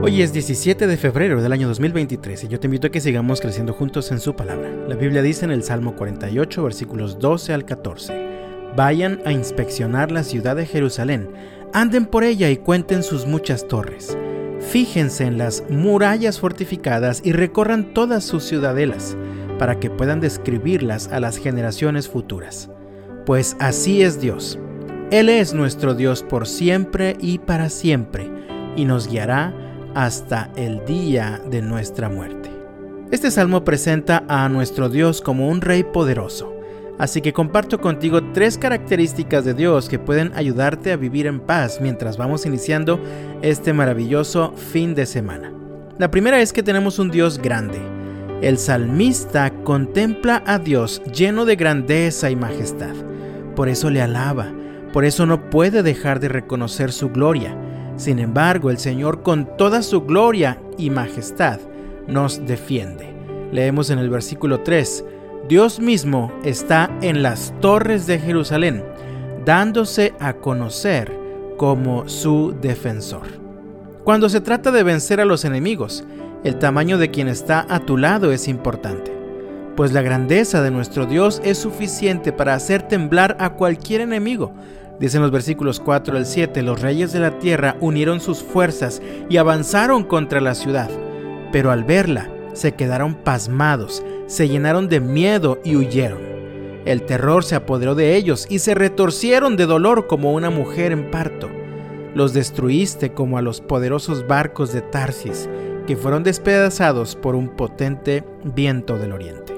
Hoy es 17 de febrero del año 2023 y yo te invito a que sigamos creciendo juntos en su palabra. La Biblia dice en el Salmo 48 versículos 12 al 14, Vayan a inspeccionar la ciudad de Jerusalén, anden por ella y cuenten sus muchas torres. Fíjense en las murallas fortificadas y recorran todas sus ciudadelas, para que puedan describirlas a las generaciones futuras. Pues así es Dios. Él es nuestro Dios por siempre y para siempre, y nos guiará hasta el día de nuestra muerte. Este salmo presenta a nuestro Dios como un rey poderoso, así que comparto contigo tres características de Dios que pueden ayudarte a vivir en paz mientras vamos iniciando este maravilloso fin de semana. La primera es que tenemos un Dios grande. El salmista contempla a Dios lleno de grandeza y majestad. Por eso le alaba, por eso no puede dejar de reconocer su gloria sin embargo, el Señor con toda su gloria y majestad nos defiende. Leemos en el versículo 3, Dios mismo está en las torres de Jerusalén, dándose a conocer como su defensor. Cuando se trata de vencer a los enemigos, el tamaño de quien está a tu lado es importante, pues la grandeza de nuestro Dios es suficiente para hacer temblar a cualquier enemigo, Dicen los versículos 4 al 7, los reyes de la tierra unieron sus fuerzas y avanzaron contra la ciudad, pero al verla se quedaron pasmados, se llenaron de miedo y huyeron. El terror se apoderó de ellos y se retorcieron de dolor como una mujer en parto. Los destruiste como a los poderosos barcos de Tarsis, que fueron despedazados por un potente viento del oriente.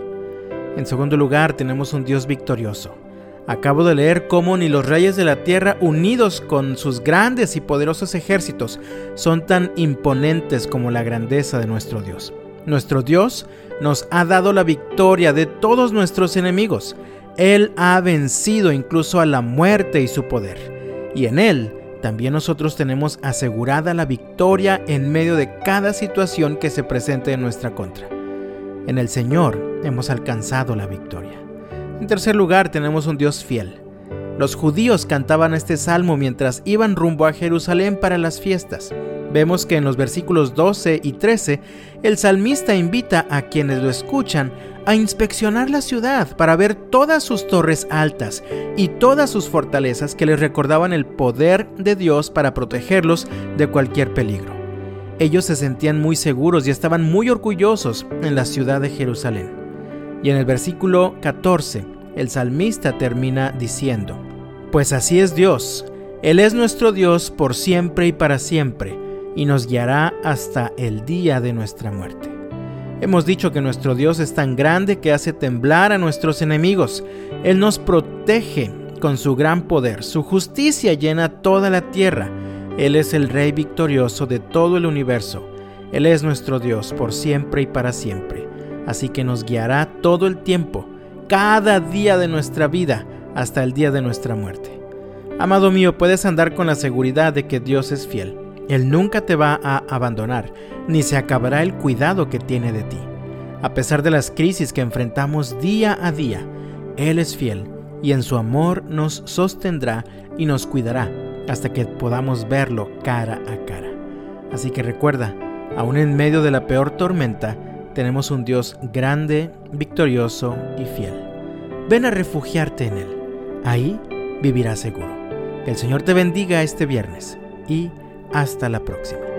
En segundo lugar, tenemos un Dios victorioso. Acabo de leer cómo ni los reyes de la tierra, unidos con sus grandes y poderosos ejércitos, son tan imponentes como la grandeza de nuestro Dios. Nuestro Dios nos ha dado la victoria de todos nuestros enemigos. Él ha vencido incluso a la muerte y su poder. Y en Él también nosotros tenemos asegurada la victoria en medio de cada situación que se presente en nuestra contra. En el Señor hemos alcanzado la victoria. En tercer lugar tenemos un Dios fiel. Los judíos cantaban este salmo mientras iban rumbo a Jerusalén para las fiestas. Vemos que en los versículos 12 y 13 el salmista invita a quienes lo escuchan a inspeccionar la ciudad para ver todas sus torres altas y todas sus fortalezas que les recordaban el poder de Dios para protegerlos de cualquier peligro. Ellos se sentían muy seguros y estaban muy orgullosos en la ciudad de Jerusalén. Y en el versículo 14, el salmista termina diciendo, Pues así es Dios, Él es nuestro Dios por siempre y para siempre, y nos guiará hasta el día de nuestra muerte. Hemos dicho que nuestro Dios es tan grande que hace temblar a nuestros enemigos. Él nos protege con su gran poder, su justicia llena toda la tierra. Él es el Rey victorioso de todo el universo. Él es nuestro Dios por siempre y para siempre así que nos guiará todo el tiempo, cada día de nuestra vida, hasta el día de nuestra muerte. Amado mío, puedes andar con la seguridad de que Dios es fiel. Él nunca te va a abandonar, ni se acabará el cuidado que tiene de ti. A pesar de las crisis que enfrentamos día a día, Él es fiel y en su amor nos sostendrá y nos cuidará hasta que podamos verlo cara a cara. Así que recuerda, aún en medio de la peor tormenta, tenemos un Dios grande, victorioso y fiel. Ven a refugiarte en Él. Ahí vivirás seguro. Que el Señor te bendiga este viernes y hasta la próxima.